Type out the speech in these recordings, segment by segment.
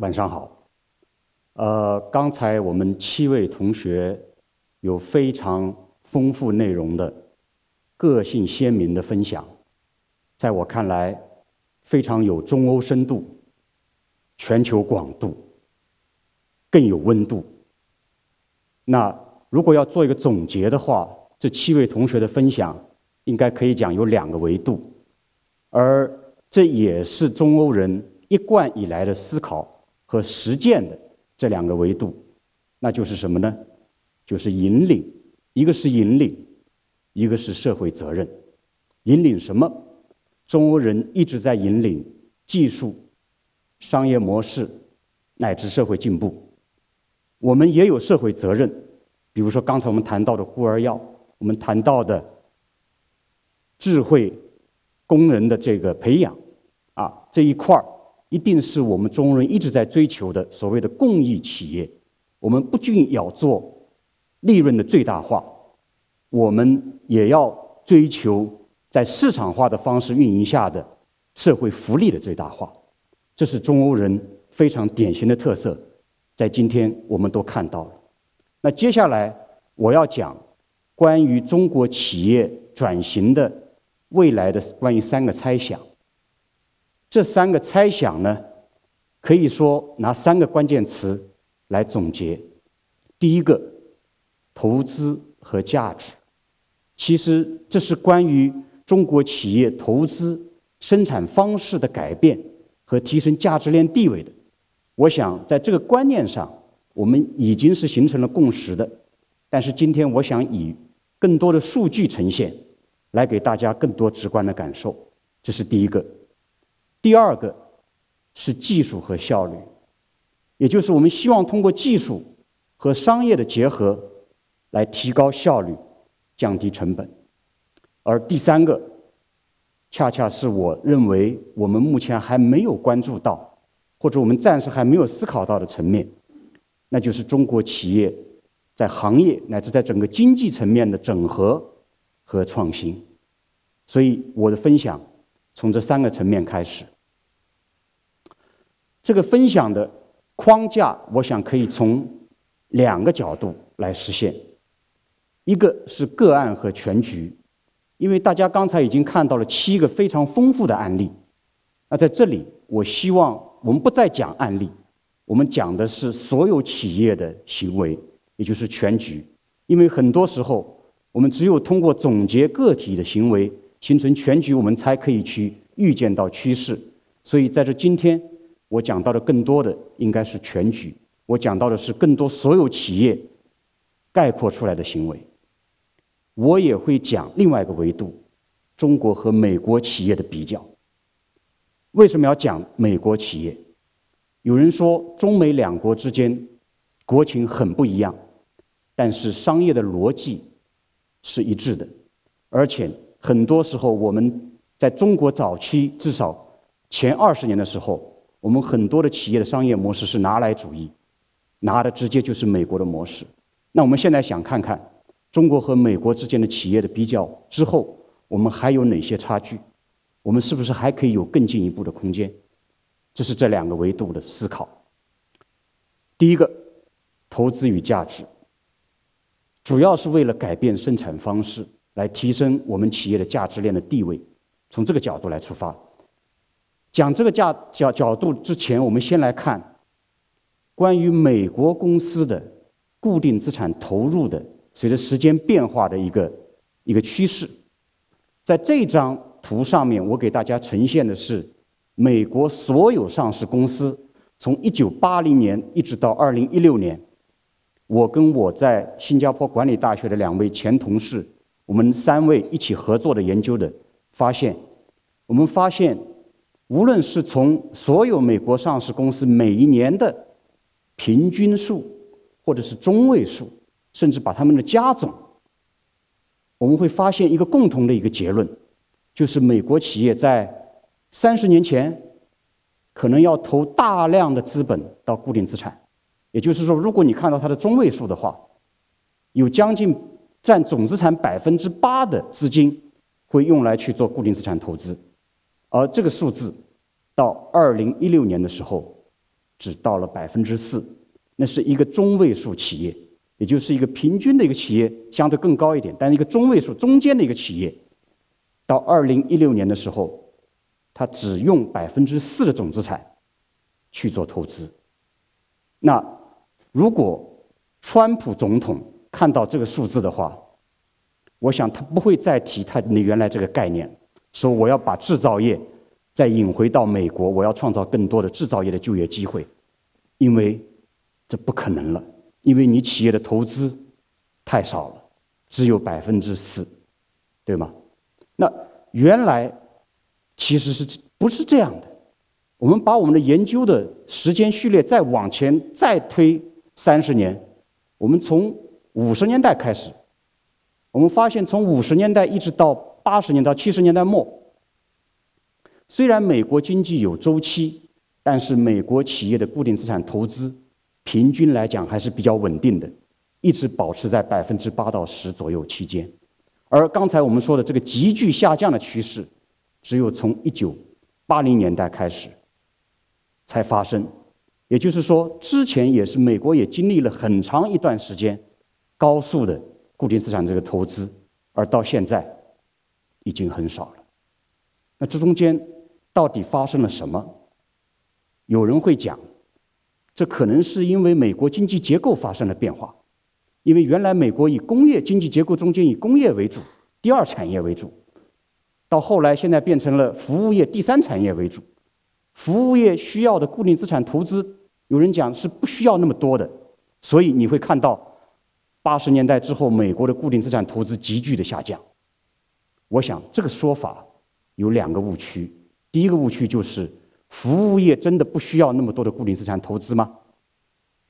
晚上好。呃，刚才我们七位同学有非常丰富内容的、个性鲜明的分享，在我看来非常有中欧深度、全球广度，更有温度。那如果要做一个总结的话，这七位同学的分享应该可以讲有两个维度，而这也是中欧人一贯以来的思考和实践的。这两个维度，那就是什么呢？就是引领，一个是引领，一个是社会责任。引领什么？中欧人一直在引领技术、商业模式乃至社会进步。我们也有社会责任，比如说刚才我们谈到的孤儿药，我们谈到的智慧工人的这个培养，啊，这一块儿。一定是我们中国人一直在追求的所谓的公益企业。我们不仅要做利润的最大化，我们也要追求在市场化的方式运营下的社会福利的最大化。这是中欧人非常典型的特色，在今天我们都看到了。那接下来我要讲关于中国企业转型的未来的关于三个猜想。这三个猜想呢，可以说拿三个关键词来总结。第一个，投资和价值。其实这是关于中国企业投资生产方式的改变和提升价值链地位的。我想在这个观念上，我们已经是形成了共识的。但是今天我想以更多的数据呈现，来给大家更多直观的感受。这是第一个。第二个是技术和效率，也就是我们希望通过技术和商业的结合来提高效率、降低成本。而第三个，恰恰是我认为我们目前还没有关注到，或者我们暂时还没有思考到的层面，那就是中国企业在行业乃至在整个经济层面的整合和创新。所以我的分享。从这三个层面开始，这个分享的框架，我想可以从两个角度来实现。一个是个案和全局，因为大家刚才已经看到了七个非常丰富的案例。那在这里，我希望我们不再讲案例，我们讲的是所有企业的行为，也就是全局。因为很多时候，我们只有通过总结个体的行为。形成全局，我们才可以去预见到趋势。所以，在这今天，我讲到的更多的应该是全局。我讲到的是更多所有企业概括出来的行为。我也会讲另外一个维度：中国和美国企业的比较。为什么要讲美国企业？有人说，中美两国之间国情很不一样，但是商业的逻辑是一致的，而且。很多时候，我们在中国早期，至少前二十年的时候，我们很多的企业的商业模式是拿来主义，拿的直接就是美国的模式。那我们现在想看看中国和美国之间的企业的比较之后，我们还有哪些差距？我们是不是还可以有更进一步的空间？这是这两个维度的思考。第一个，投资与价值，主要是为了改变生产方式。来提升我们企业的价值链的地位，从这个角度来出发。讲这个价角角度之前，我们先来看关于美国公司的固定资产投入的随着时间变化的一个一个趋势。在这张图上面，我给大家呈现的是美国所有上市公司从一九八零年一直到二零一六年，我跟我在新加坡管理大学的两位前同事。我们三位一起合作的研究的发现，我们发现，无论是从所有美国上市公司每一年的平均数，或者是中位数，甚至把它们的加总，我们会发现一个共同的一个结论，就是美国企业在三十年前可能要投大量的资本到固定资产，也就是说，如果你看到它的中位数的话，有将近。占总资产百分之八的资金会用来去做固定资产投资，而这个数字到二零一六年的时候只到了百分之四，那是一个中位数企业，也就是一个平均的一个企业，相对更高一点，但是一个中位数中间的一个企业，到二零一六年的时候，它只用百分之四的总资产去做投资。那如果川普总统看到这个数字的话，我想他不会再提他那原来这个概念，说我要把制造业。再引回到美国，我要创造更多的制造业的就业机会，因为这不可能了，因为你企业的投资太少了，只有百分之四，对吗？那原来其实是不是这样的？我们把我们的研究的时间序列再往前再推三十年，我们从五十年代开始，我们发现从五十年代一直到八十年到七十年代末。虽然美国经济有周期，但是美国企业的固定资产投资平均来讲还是比较稳定的，一直保持在百分之八到十左右期间。而刚才我们说的这个急剧下降的趋势，只有从一九八零年代开始才发生。也就是说，之前也是美国也经历了很长一段时间高速的固定资产这个投资，而到现在已经很少了。那这中间。到底发生了什么？有人会讲，这可能是因为美国经济结构发生了变化，因为原来美国以工业经济结构中间以工业为主，第二产业为主，到后来现在变成了服务业第三产业为主，服务业需要的固定资产投资，有人讲是不需要那么多的，所以你会看到八十年代之后美国的固定资产投资急剧的下降。我想这个说法有两个误区。第一个误区就是，服务业真的不需要那么多的固定资产投资吗？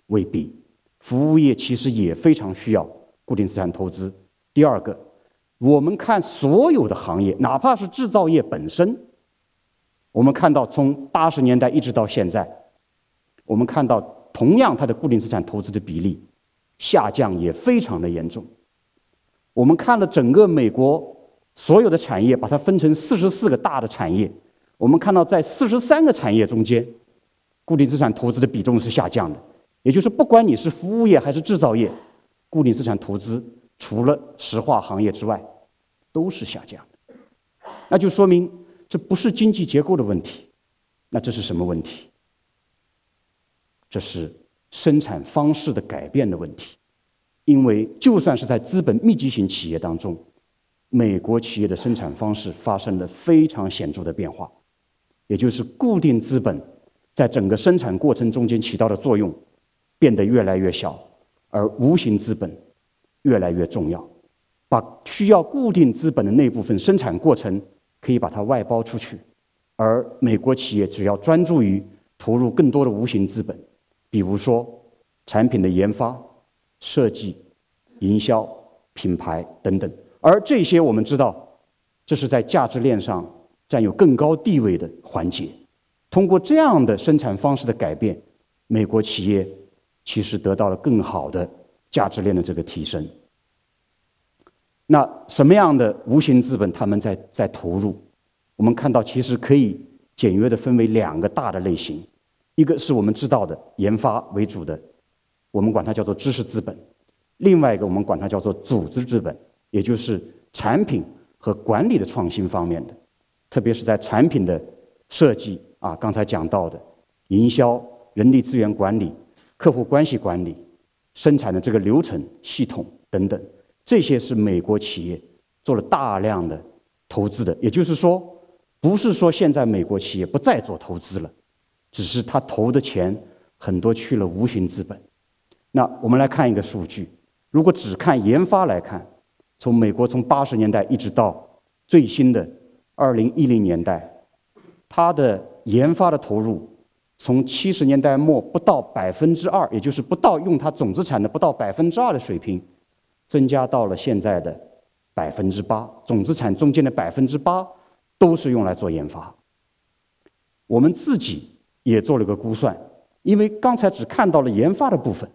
未必，服务业其实也非常需要固定资产投资。第二个，我们看所有的行业，哪怕是制造业本身，我们看到从八十年代一直到现在，我们看到同样它的固定资产投资的比例下降也非常的严重。我们看了整个美国所有的产业，把它分成四十四个大的产业。我们看到，在四十三个产业中间，固定资产投资的比重是下降的。也就是，不管你是服务业还是制造业，固定资产投资除了石化行业之外，都是下降的。那就说明这不是经济结构的问题，那这是什么问题？这是生产方式的改变的问题。因为就算是在资本密集型企业当中，美国企业的生产方式发生了非常显著的变化。也就是固定资本在整个生产过程中间起到的作用变得越来越小，而无形资本越来越重要。把需要固定资本的那部分生产过程可以把它外包出去，而美国企业只要专注于投入更多的无形资本，比如说产品的研发、设计、营销、品牌等等。而这些我们知道，这是在价值链上。占有更高地位的环节，通过这样的生产方式的改变，美国企业其实得到了更好的价值链的这个提升。那什么样的无形资本他们在在投入？我们看到其实可以简约的分为两个大的类型，一个是我们知道的研发为主的，我们管它叫做知识资本；另外一个我们管它叫做组织资本，也就是产品和管理的创新方面的。特别是在产品的设计啊，刚才讲到的营销、人力资源管理、客户关系管理、生产的这个流程系统等等，这些是美国企业做了大量的投资的。也就是说，不是说现在美国企业不再做投资了，只是他投的钱很多去了无形资本。那我们来看一个数据：如果只看研发来看，从美国从八十年代一直到最新的。二零一零年代，它的研发的投入从七十年代末不到百分之二，也就是不到用它总资产的不到百分之二的水平，增加到了现在的百分之八。总资产中间的百分之八都是用来做研发。我们自己也做了个估算，因为刚才只看到了研发的部分，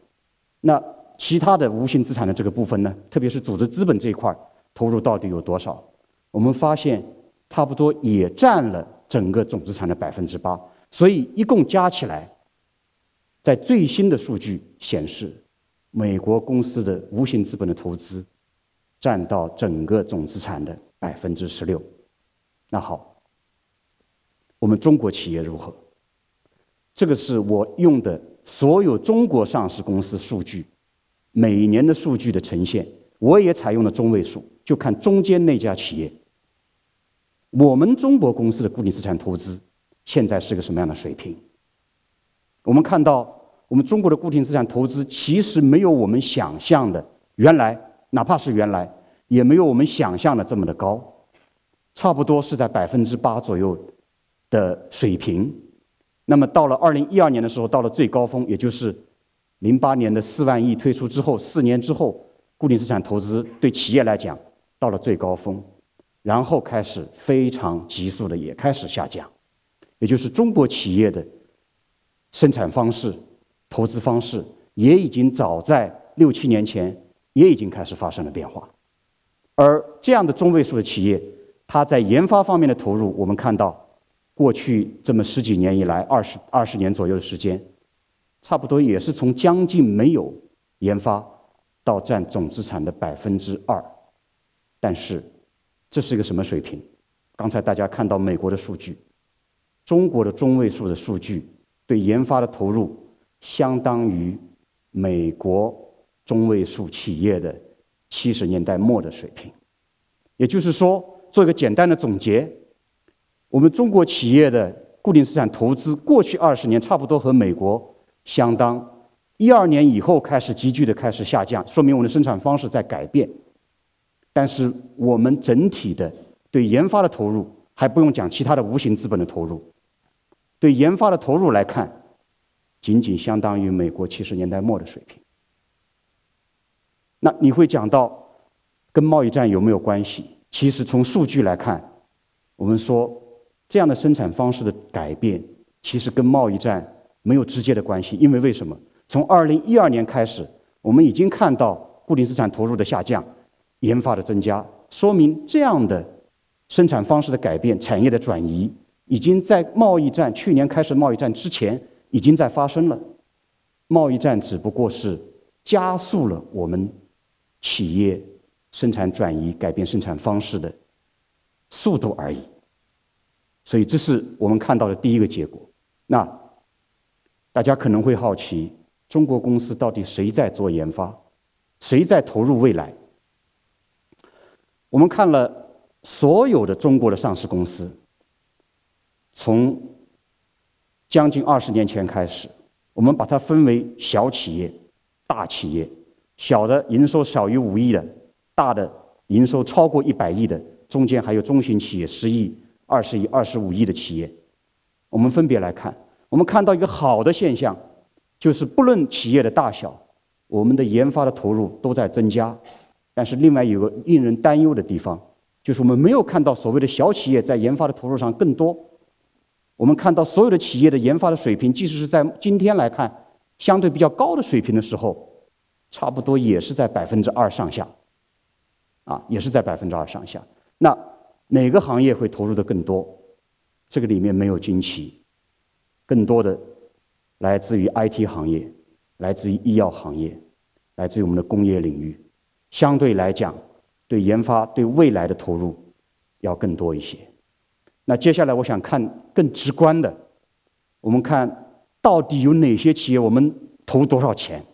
那其他的无形资产的这个部分呢，特别是组织资本这一块投入到底有多少？我们发现。差不多也占了整个总资产的百分之八，所以一共加起来，在最新的数据显示，美国公司的无形资本的投资占到整个总资产的百分之十六。那好，我们中国企业如何？这个是我用的所有中国上市公司数据，每年的数据的呈现，我也采用了中位数，就看中间那家企业。我们中国公司的固定资产投资现在是个什么样的水平？我们看到，我们中国的固定资产投资其实没有我们想象的原来，哪怕是原来，也没有我们想象的这么的高。差不多是在百分之八左右的水平。那么到了二零一二年的时候，到了最高峰，也就是零八年的四万亿推出之后，四年之后，固定资产投资对企业来讲到了最高峰，然后开始非常急速的也开始下降，也就是中国企业的生产方式、投资方式也已经早在六七年前也已经开始发生了变化，而这样的中位数的企业。它在研发方面的投入，我们看到，过去这么十几年以来，二十二十年左右的时间，差不多也是从将近没有研发，到占总资产的百分之二。但是，这是一个什么水平？刚才大家看到美国的数据，中国的中位数的数据对研发的投入，相当于美国中位数企业的七十年代末的水平。也就是说。做一个简单的总结，我们中国企业的固定资产投资过去二十年差不多和美国相当，一二年以后开始急剧的开始下降，说明我们的生产方式在改变。但是我们整体的对研发的投入，还不用讲其他的无形资本的投入，对研发的投入来看，仅仅相当于美国七十年代末的水平。那你会讲到跟贸易战有没有关系？其实从数据来看，我们说这样的生产方式的改变，其实跟贸易战没有直接的关系。因为为什么？从二零一二年开始，我们已经看到固定资产投入的下降，研发的增加，说明这样的生产方式的改变、产业的转移，已经在贸易战去年开始贸易战之前已经在发生了。贸易战只不过是加速了我们企业。生产转移、改变生产方式的速度而已，所以这是我们看到的第一个结果。那大家可能会好奇，中国公司到底谁在做研发，谁在投入未来？我们看了所有的中国的上市公司，从将近二十年前开始，我们把它分为小企业、大企业，小的营收小于五亿的。大的营收超过一百亿的，中间还有中型企业十亿、二十亿、二十五亿的企业，我们分别来看。我们看到一个好的现象，就是不论企业的大小，我们的研发的投入都在增加。但是另外有个令人担忧的地方，就是我们没有看到所谓的小企业在研发的投入上更多。我们看到所有的企业的研发的水平，即使是在今天来看相对比较高的水平的时候，差不多也是在百分之二上下。啊，也是在百分之二上下。那哪个行业会投入的更多？这个里面没有惊奇，更多的来自于 IT 行业，来自于医药行业，来自于我们的工业领域。相对来讲，对研发、对未来的投入要更多一些。那接下来我想看更直观的，我们看到底有哪些企业我们投多少钱？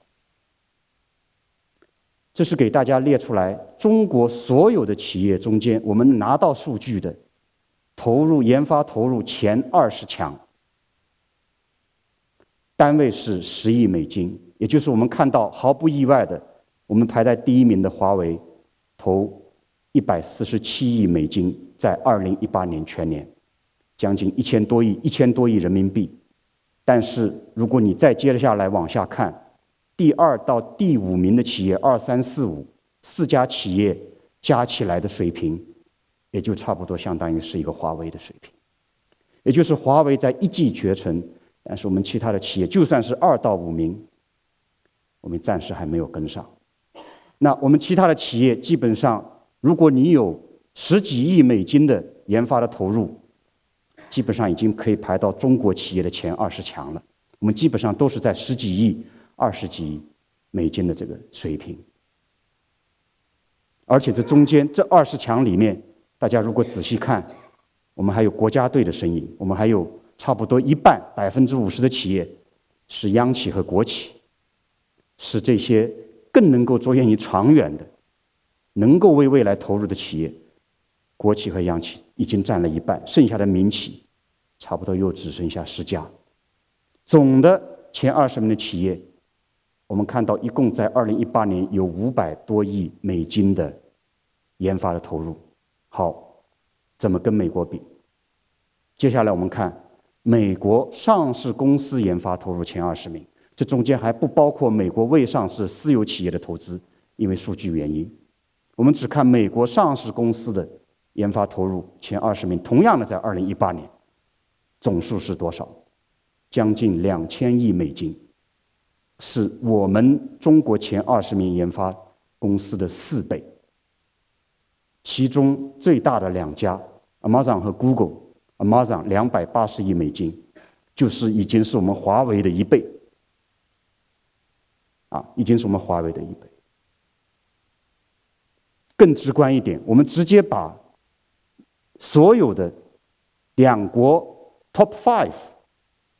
这是给大家列出来中国所有的企业中间，我们拿到数据的投入研发投入前二十强，单位是十亿美金，也就是我们看到毫不意外的，我们排在第一名的华为，投一百四十七亿美金，在二零一八年全年，将近一千多亿一千多亿人民币，但是如果你再接着下来往下看。第二到第五名的企业，二三四五四家企业加起来的水平，也就差不多相当于是一个华为的水平。也就是华为在一骑绝尘，但是我们其他的企业就算是二到五名，我们暂时还没有跟上。那我们其他的企业基本上，如果你有十几亿美金的研发的投入，基本上已经可以排到中国企业的前二十强了。我们基本上都是在十几亿、二十几亿美金的这个水平。而且这中间这二十强里面，大家如果仔细看，我们还有国家队的身影，我们还有差不多一半百分之五十的企业是央企和国企，是这些更能够着眼于长远的、能够为未来投入的企业，国企和央企已经占了一半，剩下的民企差不多又只剩下十家。总的前二十名的企业，我们看到一共在二零一八年有五百多亿美金的研发的投入。好，怎么跟美国比？接下来我们看美国上市公司研发投入前二十名，这中间还不包括美国未上市私有企业的投资，因为数据原因，我们只看美国上市公司的研发投入前二十名。同样的，在二零一八年，总数是多少？将近两千亿美金，是我们中国前二十名研发公司的四倍。其中最大的两家，Amazon 和 Google，Amazon 两百八十亿美金，就是已经是我们华为的一倍，啊，已经是我们华为的一倍。更直观一点，我们直接把所有的两国 Top Five。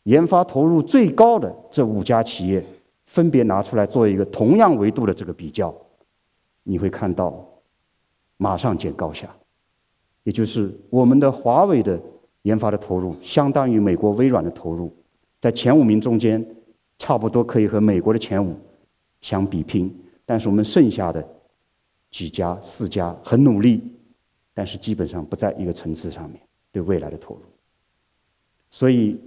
研发投入最高的这五家企业，分别拿出来做一个同样维度的这个比较，你会看到，马上见高下。也就是我们的华为的研发的投入，相当于美国微软的投入，在前五名中间，差不多可以和美国的前五相比拼。但是我们剩下的几家、四家很努力，但是基本上不在一个层次上面对未来的投入，所以。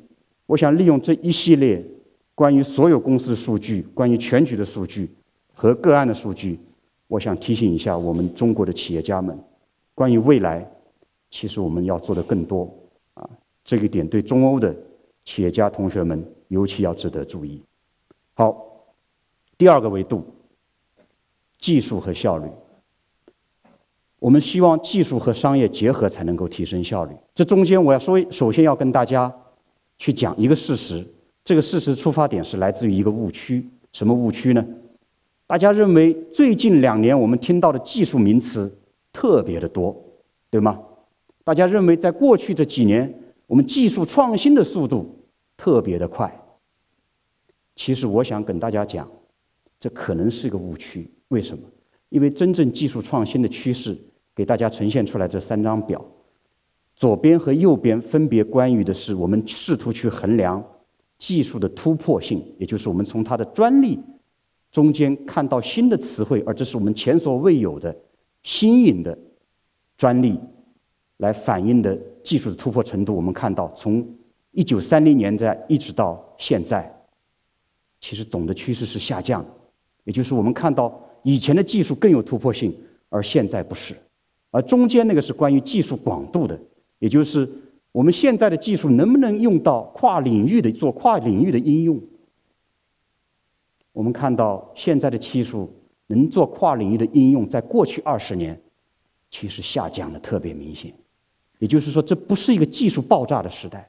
我想利用这一系列关于所有公司的数据、关于全局的数据和个案的数据，我想提醒一下我们中国的企业家们，关于未来，其实我们要做的更多啊。这个点对中欧的企业家同学们尤其要值得注意。好，第二个维度，技术和效率。我们希望技术和商业结合才能够提升效率。这中间我要说，首先要跟大家。去讲一个事实，这个事实出发点是来自于一个误区。什么误区呢？大家认为最近两年我们听到的技术名词特别的多，对吗？大家认为在过去这几年我们技术创新的速度特别的快。其实我想跟大家讲，这可能是一个误区。为什么？因为真正技术创新的趋势，给大家呈现出来这三张表。左边和右边分别关于的是我们试图去衡量技术的突破性，也就是我们从它的专利中间看到新的词汇，而这是我们前所未有的新颖的专利来反映的技术的突破程度。我们看到，从一九三零年代一直到现在，其实总的趋势是下降，也就是我们看到以前的技术更有突破性，而现在不是，而中间那个是关于技术广度的。也就是我们现在的技术能不能用到跨领域的做跨领域的应用？我们看到现在的技术能做跨领域的应用，在过去二十年其实下降的特别明显。也就是说，这不是一个技术爆炸的时代。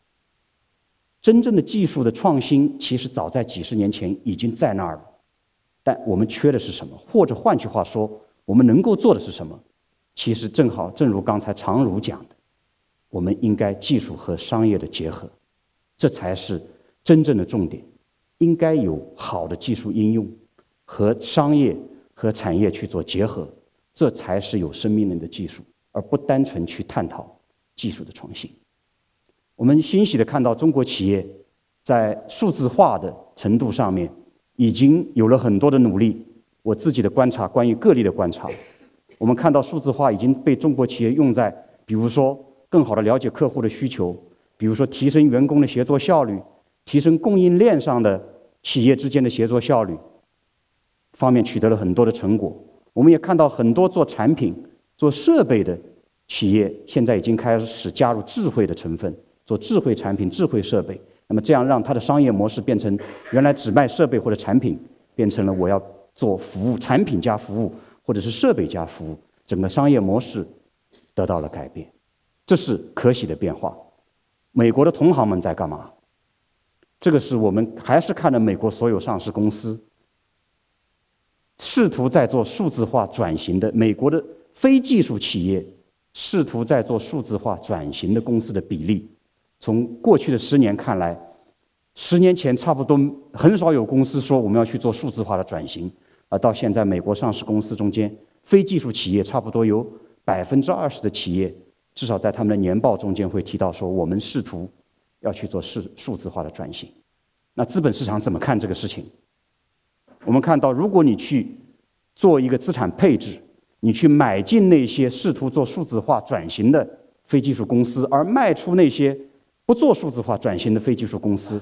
真正的技术的创新，其实早在几十年前已经在那儿了。但我们缺的是什么？或者换句话说，我们能够做的是什么？其实正好，正如刚才常儒讲的。我们应该技术和商业的结合，这才是真正的重点。应该有好的技术应用和商业和产业去做结合，这才是有生命力的技术，而不单纯去探讨技术的创新。我们欣喜的看到，中国企业在数字化的程度上面已经有了很多的努力。我自己的观察，关于个例的观察，我们看到数字化已经被中国企业用在，比如说。更好的了解客户的需求，比如说提升员工的协作效率，提升供应链上的企业之间的协作效率，方面取得了很多的成果。我们也看到很多做产品、做设备的企业，现在已经开始加入智慧的成分，做智慧产品、智慧设备。那么这样让它的商业模式变成原来只卖设备或者产品，变成了我要做服务、产品加服务，或者是设备加服务，整个商业模式得到了改变。这是可喜的变化。美国的同行们在干嘛？这个是我们还是看了美国所有上市公司，试图在做数字化转型的美国的非技术企业，试图在做数字化转型的公司的比例，从过去的十年看来，十年前差不多很少有公司说我们要去做数字化的转型，而到现在美国上市公司中间，非技术企业差不多有百分之二十的企业，至少在他们的年报中间会提到说我们试图。要去做数数字化的转型，那资本市场怎么看这个事情？我们看到，如果你去做一个资产配置，你去买进那些试图做数字化转型的非技术公司，而卖出那些不做数字化转型的非技术公司，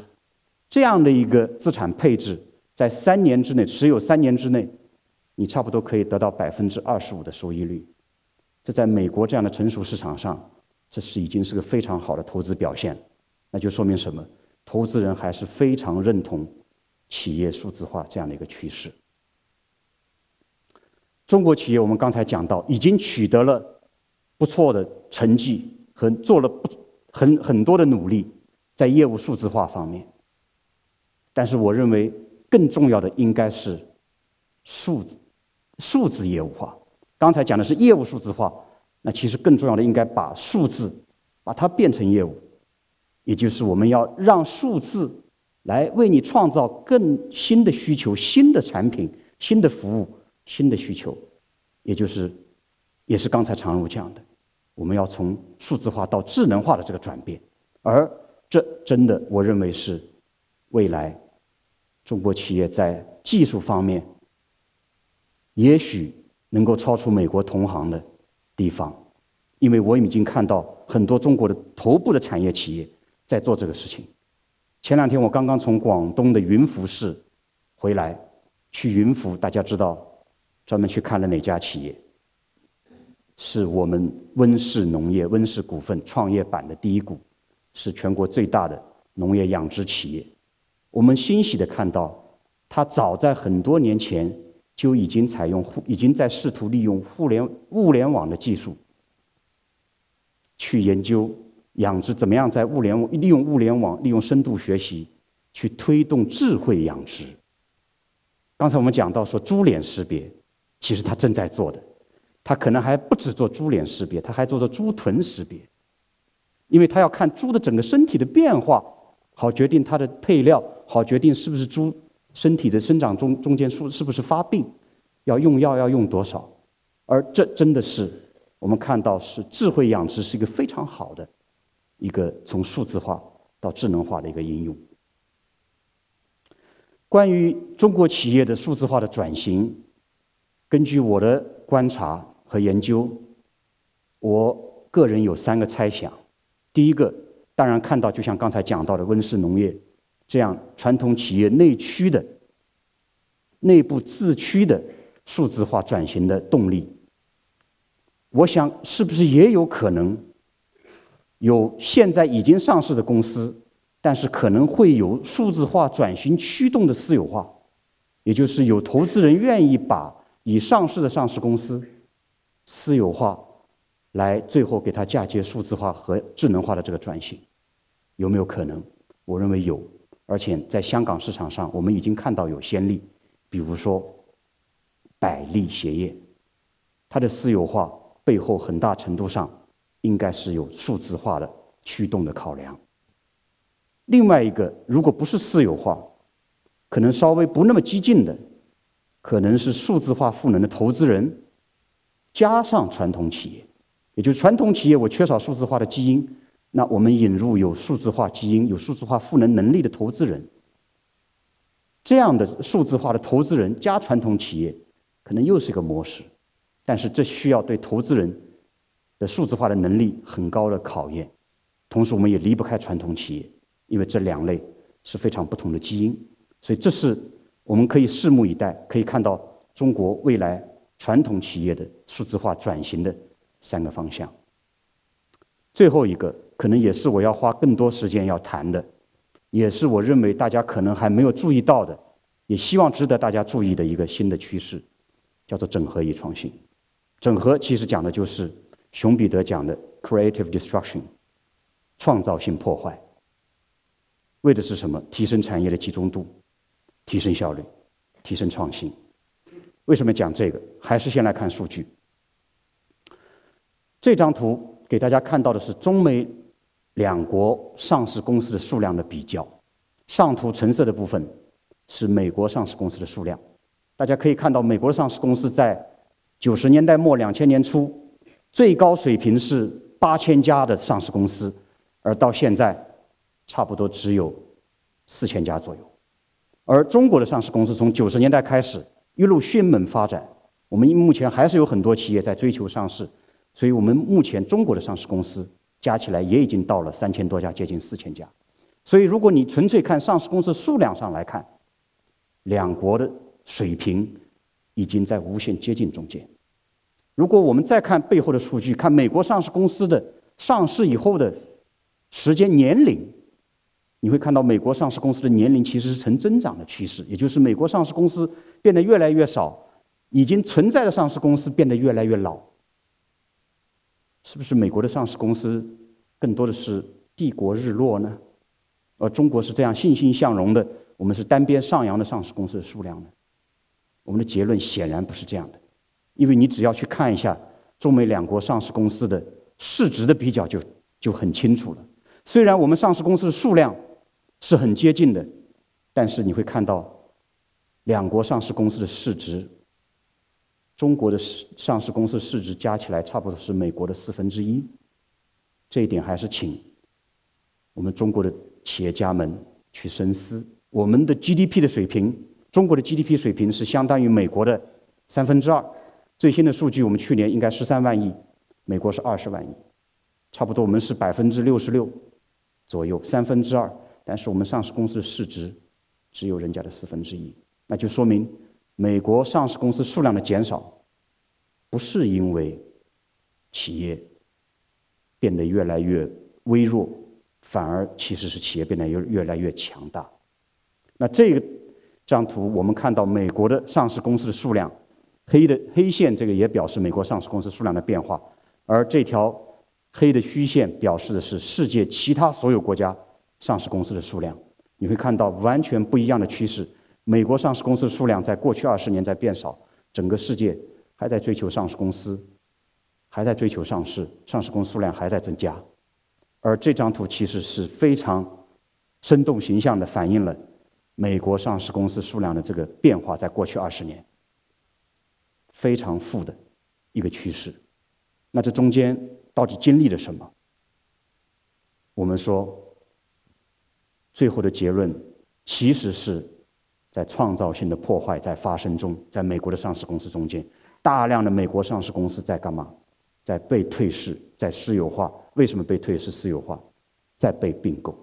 这样的一个资产配置，在三年之内持有三年之内，你差不多可以得到百分之二十五的收益率。这在美国这样的成熟市场上，这是已经是个非常好的投资表现。那就说明什么？投资人还是非常认同企业数字化这样的一个趋势。中国企业，我们刚才讲到，已经取得了不错的成绩和做了不很很多的努力，在业务数字化方面。但是，我认为更重要的应该是数数字业务化。刚才讲的是业务数字化，那其实更重要的应该把数字把它变成业务。也就是我们要让数字来为你创造更新的需求、新的产品、新的服务、新的需求，也就是，也是刚才常如讲的，我们要从数字化到智能化的这个转变，而这真的我认为是未来中国企业在技术方面也许能够超出美国同行的地方，因为我已经看到很多中国的头部的产业企业。在做这个事情。前两天我刚刚从广东的云浮市回来，去云浮，大家知道，专门去看了哪家企业？是我们温氏农业温氏股份创业板的第一股，是全国最大的农业养殖企业。我们欣喜的看到，它早在很多年前就已经采用互，已经在试图利用互联物联网的技术去研究。养殖怎么样在物联利用物联网、利用深度学习去推动智慧养殖？刚才我们讲到说猪脸识别，其实他正在做的，他可能还不止做猪脸识别，他还做做猪臀识别，因为他要看猪的整个身体的变化，好决定它的配料，好决定是不是猪身体的生长中中间出是不是发病，要用药要用多少，而这真的是我们看到是智慧养殖是一个非常好的。一个从数字化到智能化的一个应用。关于中国企业的数字化的转型，根据我的观察和研究，我个人有三个猜想。第一个，当然看到就像刚才讲到的温室农业这样传统企业内驱的、内部自驱的数字化转型的动力，我想是不是也有可能？有现在已经上市的公司，但是可能会有数字化转型驱动的私有化，也就是有投资人愿意把已上市的上市公司私有化，来最后给它嫁接数字化和智能化的这个转型，有没有可能？我认为有，而且在香港市场上，我们已经看到有先例，比如说百利鞋业，它的私有化背后很大程度上。应该是有数字化的驱动的考量。另外一个，如果不是私有化，可能稍微不那么激进的，可能是数字化赋能的投资人，加上传统企业，也就是传统企业我缺少数字化的基因，那我们引入有数字化基因、有数字化赋能能力的投资人，这样的数字化的投资人加传统企业，可能又是一个模式，但是这需要对投资人的。数字化的能力很高的考验，同时我们也离不开传统企业，因为这两类是非常不同的基因，所以这是我们可以拭目以待，可以看到中国未来传统企业的数字化转型的三个方向。最后一个可能也是我要花更多时间要谈的，也是我认为大家可能还没有注意到的，也希望值得大家注意的一个新的趋势，叫做整合与创新。整合其实讲的就是。熊彼得讲的 “creative destruction”，创造性破坏。为的是什么？提升产业的集中度，提升效率，提升创新。为什么讲这个？还是先来看数据。这张图给大家看到的是中美两国上市公司的数量的比较。上图橙色的部分是美国上市公司的数量。大家可以看到，美国的上市公司在九十年代末、两千年初最高水平是八千家的上市公司，而到现在差不多只有四千家左右。而中国的上市公司从九十年代开始。一路迅猛发展，我们目前还是有很多企业在追求上市，所以我们目前中国的上市公司加起来也已经到了三千多家，接近四千家。所以，如果你纯粹看上市公司数量上来看，两国的水平已经在无限接近中间。如果我们再看背后的数据，看美国上市公司的上市以后的时间年龄。你会看到美国上市公司的年龄其实是呈增长的趋势，也就是美国上市公司变得越来越少，已经存在的上市公司变得越来越老。是不是美国的上市公司更多的是帝国日落呢？而中国是这样欣欣向荣的，我们是单边上扬的上市公司的数量呢？我们的结论显然不是这样的，因为你只要去看一下中美两国上市公司的市值的比较，就就很清楚了。虽然我们上市公司的数量，是很接近的，但是你会看到，两国上市公司的市值，中国的市上市公司市值加起来差不多是美国的四分之一，这一点还是请我们中国的企业家们去深思。我们的 GDP 的水平，中国的 GDP 水平是相当于美国的三分之二。最新的数据，我们去年应该十三万亿，美国是二十万亿，差不多我们是百分之六十六左右，三分之二。但是我们上市公司的市值只有人家的四分之一，那就说明美国上市公司数量的减少，不是因为企业变得越来越微弱，反而其实是企业变得越越来越强大。那这个张图我们看到美国的上市公司的数量，黑的黑线这个也表示美国上市公司数量的变化，而这条黑的虚线表示的是世界其他所有国家。上市公司的数量，你会看到完全不一样的趋势。美国上市公司数量在过去二十年在变少，整个世界还在追求上市公司，还在追求上市，上市公司数量还在增加。而这张图其实是非常生动形象的反映了美国上市公司数量的这个变化，在过去二十年非常负的一个趋势。那这中间到底经历了什么？我们说。最后的结论，其实是在创造性的破坏在发生中。在美国的上市公司中间，大量的美国上市公司在干嘛？在被退市，在私有化。为什么被退市、私有化？在被并购。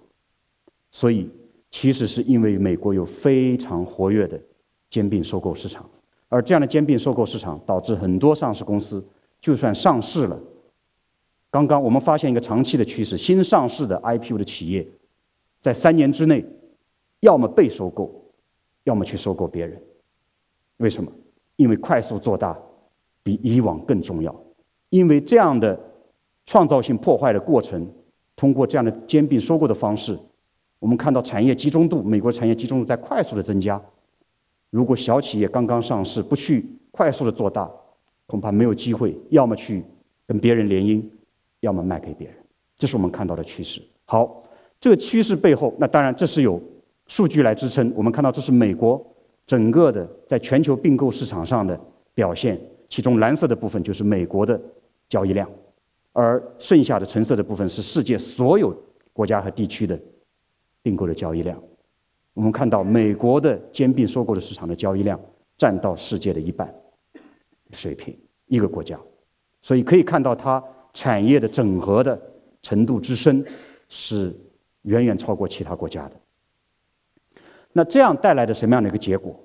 所以，其实是因为美国有非常活跃的兼并收购市场，而这样的兼并收购市场导致很多上市公司就算上市了，刚刚我们发现一个长期的趋势：新上市的 IPO 的企业。在三年之内，要么被收购，要么去收购别人。为什么？因为快速做大比以往更重要。因为这样的创造性破坏的过程，通过这样的兼并收购的方式，我们看到产业集中度，美国产业集中度在快速的增加。如果小企业刚刚上市，不去快速的做大，恐怕没有机会，要么去跟别人联姻，要么卖给别人。这是我们看到的趋势。好。这个趋势背后，那当然这是有数据来支撑。我们看到这是美国整个的在全球并购市场上的表现，其中蓝色的部分就是美国的交易量，而剩下的橙色的部分是世界所有国家和地区的并购的交易量。我们看到美国的兼并收购的市场的交易量占到世界的一半水平，一个国家，所以可以看到它产业的整合的程度之深是。远远超过其他国家的。那这样带来的什么样的一个结果？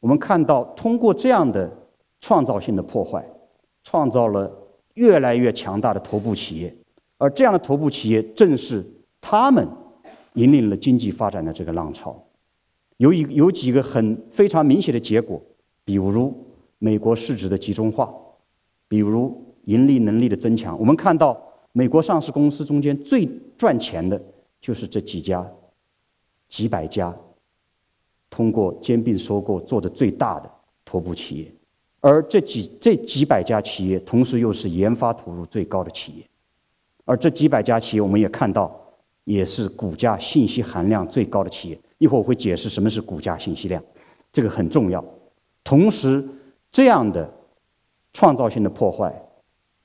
我们看到，通过这样的创造性的破坏，创造了越来越强大的头部企业，而这样的头部企业正是他们引领了经济发展的这个浪潮。有一有几个很非常明显的结果，比如美国市值的集中化，比如盈利能力的增强。我们看到，美国上市公司中间最赚钱的。就是这几家几百家通过兼并收购做的最大的头部企业，而这几这几百家企业同时又是研发投入最高的企业，而这几百家企业我们也看到，也是股价信息含量最高的企业。一会儿我会解释什么是股价信息量，这个很重要。同时，这样的创造性的破坏，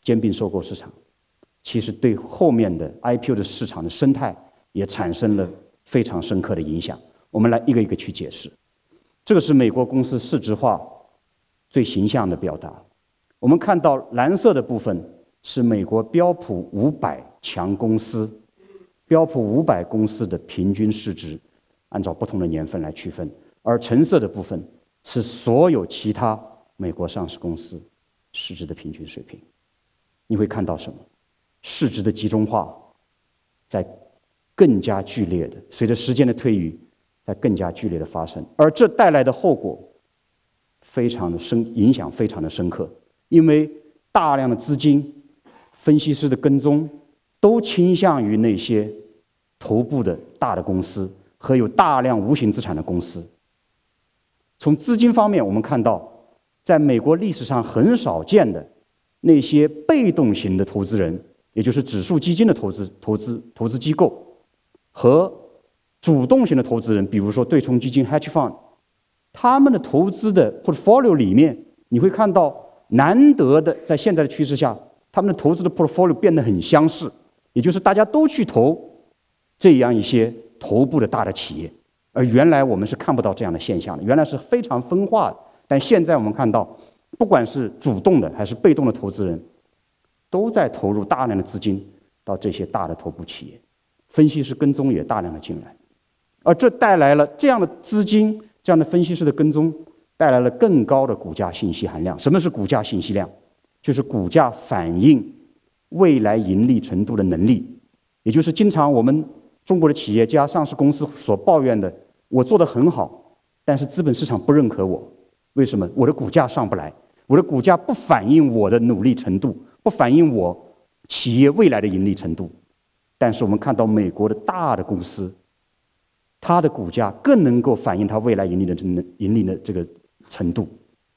兼并收购市场，其实对后面的 IPO 的市场的生态也产生了非常深刻的影响。我们来一个一个去解释。这个是美国公司市值化最形象的表达。我们看到蓝色的部分是美国标普五百强公司，标普五百公司的平均市值。按照不同的年份来区分，而橙色的部分是所有其他美国上市公司市值的平均水平。你会看到什么？市值的集中化在更加剧烈的，随着时间的推移，在更加剧烈的发生，而这带来的后果非常的深，影响非常的深刻，因为大量的资金、分析师的跟踪都倾向于那些头部的大的公司。和有大量无形资产的公司。从资金方面，我们看到，在美国历史上很少见的那些被动型的投资人，也就是指数基金的投资、投资、投资机构，和主动型的投资人，比如说对冲基金 （hedge fund），他们的投资的 portfolio 里面，你会看到难得的，在现在的趋势下，他们的投资的 portfolio 变得很相似，也就是大家都去投这样一些。头部的大的企业，而原来我们是看不到这样的现象的，原来是非常分化的。但现在我们看到，不管是主动的还是被动的投资人，都在投入大量的资金到这些大的头部企业，分析师跟踪也大量的进来，而这带来了这样的资金、这样的分析师的跟踪，带来了更高的股价信息含量。什么是股价信息量？就是股价反映未来盈利程度的能力，也就是经常我们。中国的企业家、上市公司所抱怨的，我做得很好，但是资本市场不认可我，为什么？我的股价上不来，我的股价不反映我的努力程度，不反映我企业未来的盈利程度。但是我们看到美国的大的公司，它的股价更能够反映它未来盈利的能盈利的这个程度。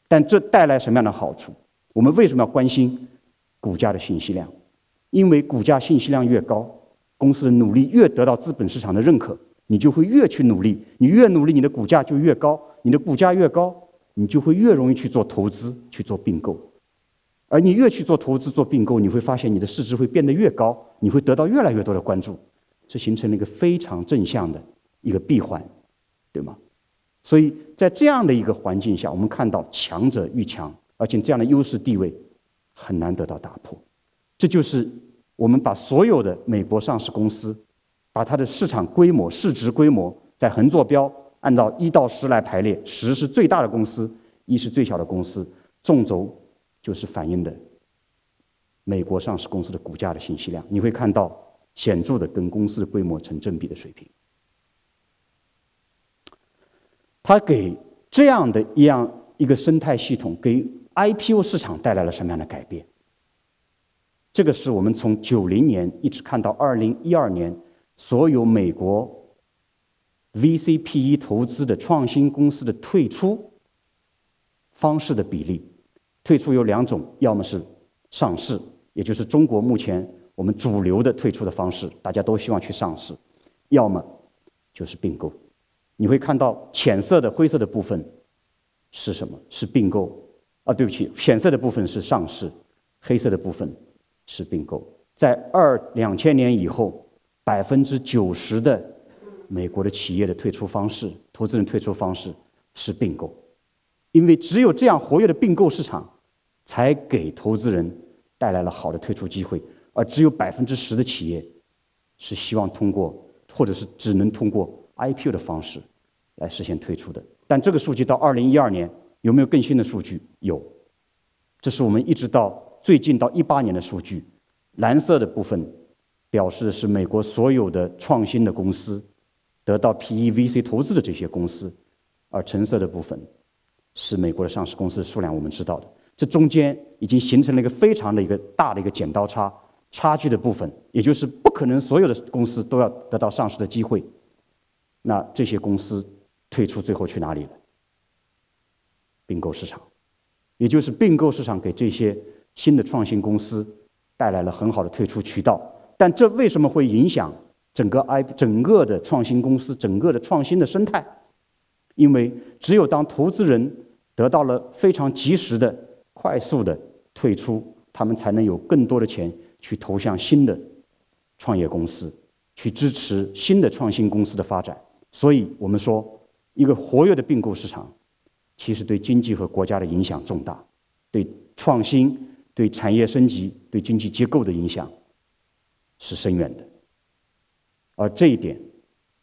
但这带来什么样的好处？我们为什么要关心股价的信息量？因为股价信息量越高。公司的努力越得到资本市场的认可，你就会越去努力。你越努力，你的股价就越高。你的股价越高，你就会越容易去做投资、去做并购。而你越去做投资、做并购，你会发现你的市值会变得越高，你会得到越来越多的关注。这形成了一个非常正向的一个闭环，对吗？所以在这样的一个环境下，我们看到强者愈强，而且这样的优势地位很难得到打破。这就是。我们把所有的美国上市公司，把它的市场规模、市值规模在横坐标按照一到十来排列，十是最大的公司，一是最小的公司，纵轴就是反映的美国上市公司的股价的信息量。你会看到显著的跟公司的规模成正比的水平。它给这样的一样一个生态系统，给 IPO 市场带来了什么样的改变？这个是我们从九零年一直看到二零一二年，所有美国 VCPE 投资的创新公司的退出方式的比例。退出有两种，要么是上市，也就是中国目前我们主流的退出的方式，大家都希望去上市；要么就是并购。你会看到浅色的灰色的部分是什么？是并购啊？对不起，浅色的部分是上市，黑色的部分。是并购，在二两千年以后，百分之九十的美国的企业的退出方式，投资人退出方式是并购，因为只有这样活跃的并购市场，才给投资人带来了好的退出机会，而只有百分之十的企业是希望通过，或者是只能通过 IPO 的方式来实现退出的。但这个数据到二零一二年有没有更新的数据？有，这是我们一直到。最近到一八年的数据，蓝色的部分表示的是美国所有的创新的公司得到 PEVC 投资的这些公司，而橙色的部分是美国的上市公司的数量。我们知道的，这中间已经形成了一个非常的一个大的一个剪刀差差距的部分，也就是不可能所有的公司都要得到上市的机会。那这些公司退出最后去哪里了？并购市场，也就是并购市场给这些新的创新公司带来了很好的退出渠道。但这为什么会影响整个 I 整个的创新公司整个的创新的生态？因为只有当投资人得到了非常及时的、快速的退出，他们才能有更多的钱去投向新的创业公司，去支持新的创新公司的发展。所以，我们说，一个活跃的并购市场，其实对经济和国家的影响重大，对创新、对产业升级、对经济结构的影响是深远的。而这一点，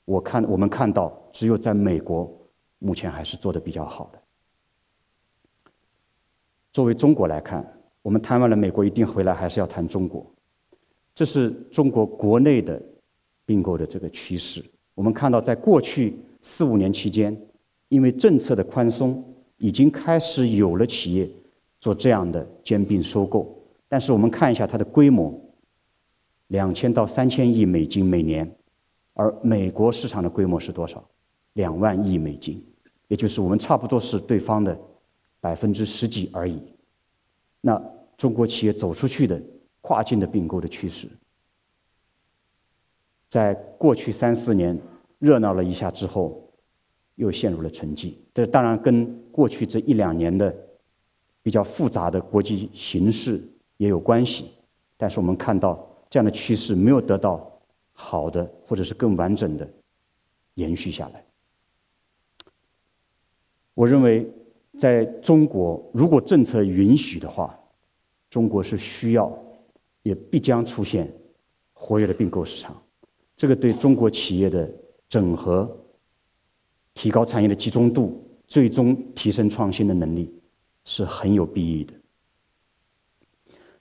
我看我们看到，只有在美国。目前还是做的比较好的。作为中国来看，我们谈完了美国，一定回来还是要谈中国。这是中国国内的并购的这个趋势。我们看到，在过去四五年期间，因为政策的宽松，已经开始有了企业做这样的兼并收购。但是我们看一下它的规模，两千到三千亿美金每年，而美国市场的规模是多少？两万亿美金。也就是我们差不多是对方的百分之十几而已。那中国企业走出去的跨境的并购的趋势，在过去三四年热闹了一下之后，又陷入了沉寂。这当然跟过去这一两年的比较复杂的国际形势也有关系。但是我们看到这样的趋势没有得到好的或者是更完整的延续下来。我认为，在中国，如果政策允许的话，中国是需要，也必将出现活跃的并购市场。这个对中国企业的整合、提高产业的集中度、最终提升创新的能力是很有裨益的。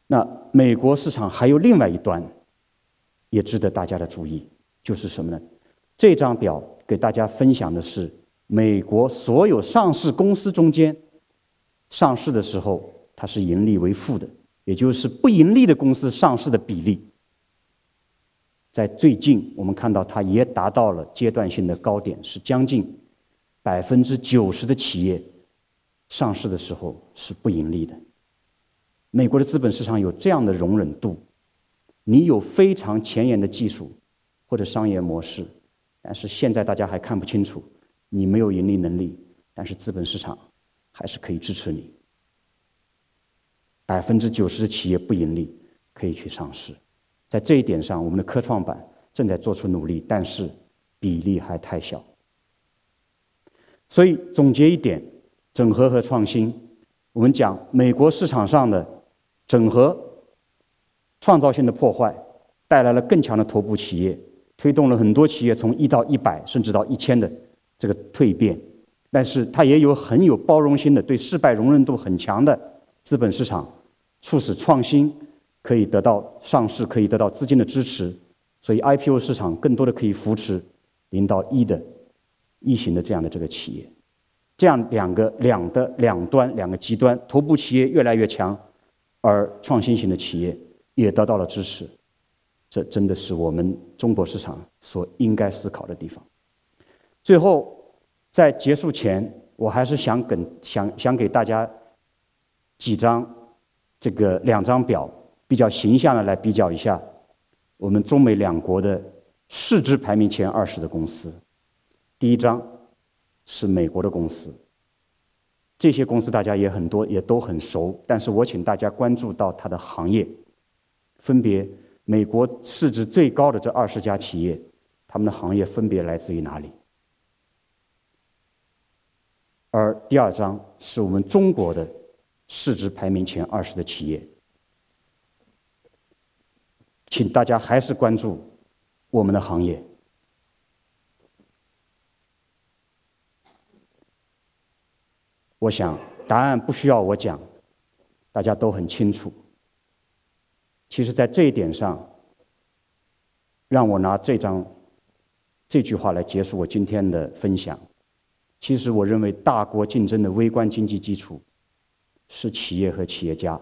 那美国市场还有另外一端，也值得大家的注意，就是什么呢？这张表给大家分享的是。美国所有上市公司中间，上市的时候它是盈利为负的，也就是不盈利的公司上市的比例，在最近我们看到它也达到了阶段性的高点，是将近百分之九十的企业上市的时候是不盈利的。美国的资本市场有这样的容忍度，你有非常前沿的技术或者商业模式，但是现在大家还看不清楚。你没有盈利能力，但是资本市场还是可以支持你。百分之九十的企业不盈利，可以去上市。在这一点上，我们的科创板正在做出努力，但是比例还太小。所以总结一点：整合和创新。我们讲美国市场上的整合，创造性的破坏带来了更强的头部企业，推动了很多企业从一到一百，甚至到一千的。这个蜕变，但是它也有很有包容心的，对失败容忍度很强的资本市场，促使创新可以得到上市，可以得到资金的支持，所以 IPO 市场更多的可以扶持零到一的一型的这样的这个企业，这样两个两的两端两个极端，头部企业越来越强，而创新型的企业也得到了支持，这真的是我们中国市场所应该思考的地方。最后，在结束前，我还是想跟想想给大家几张这个两张表，比较形象的来比较一下我们中美两国的市值排名前二十的公司。第一张是美国的公司，这些公司大家也很多，也都很熟。但是我请大家关注到它的行业，分别美国市值最高的这二十家企业，他们的行业分别来自于哪里？而第二张是我们中国的市值排名前二十的企业，请大家还是关注我们的行业。我想答案不需要我讲，大家都很清楚。其实，在这一点上，让我拿这张这句话来结束我今天的分享。其实，我认为大国竞争的微观经济基础是企业和企业家。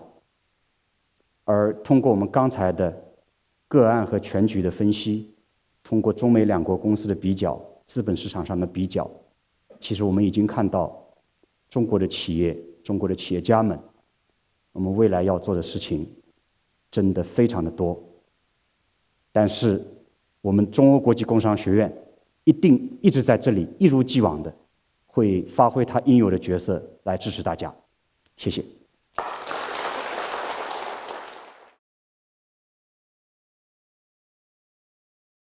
而通过我们刚才的个案和全局的分析，通过中美两国公司的比较，资本市场上的比较，其实我们已经看到，中国的企业、中国的企业家们，我们未来要做的事情，真的非常的多。但是，我们中欧国际工商学院一定一直在这里，一如既往的，会发挥它应有的角色来支持大家。谢谢。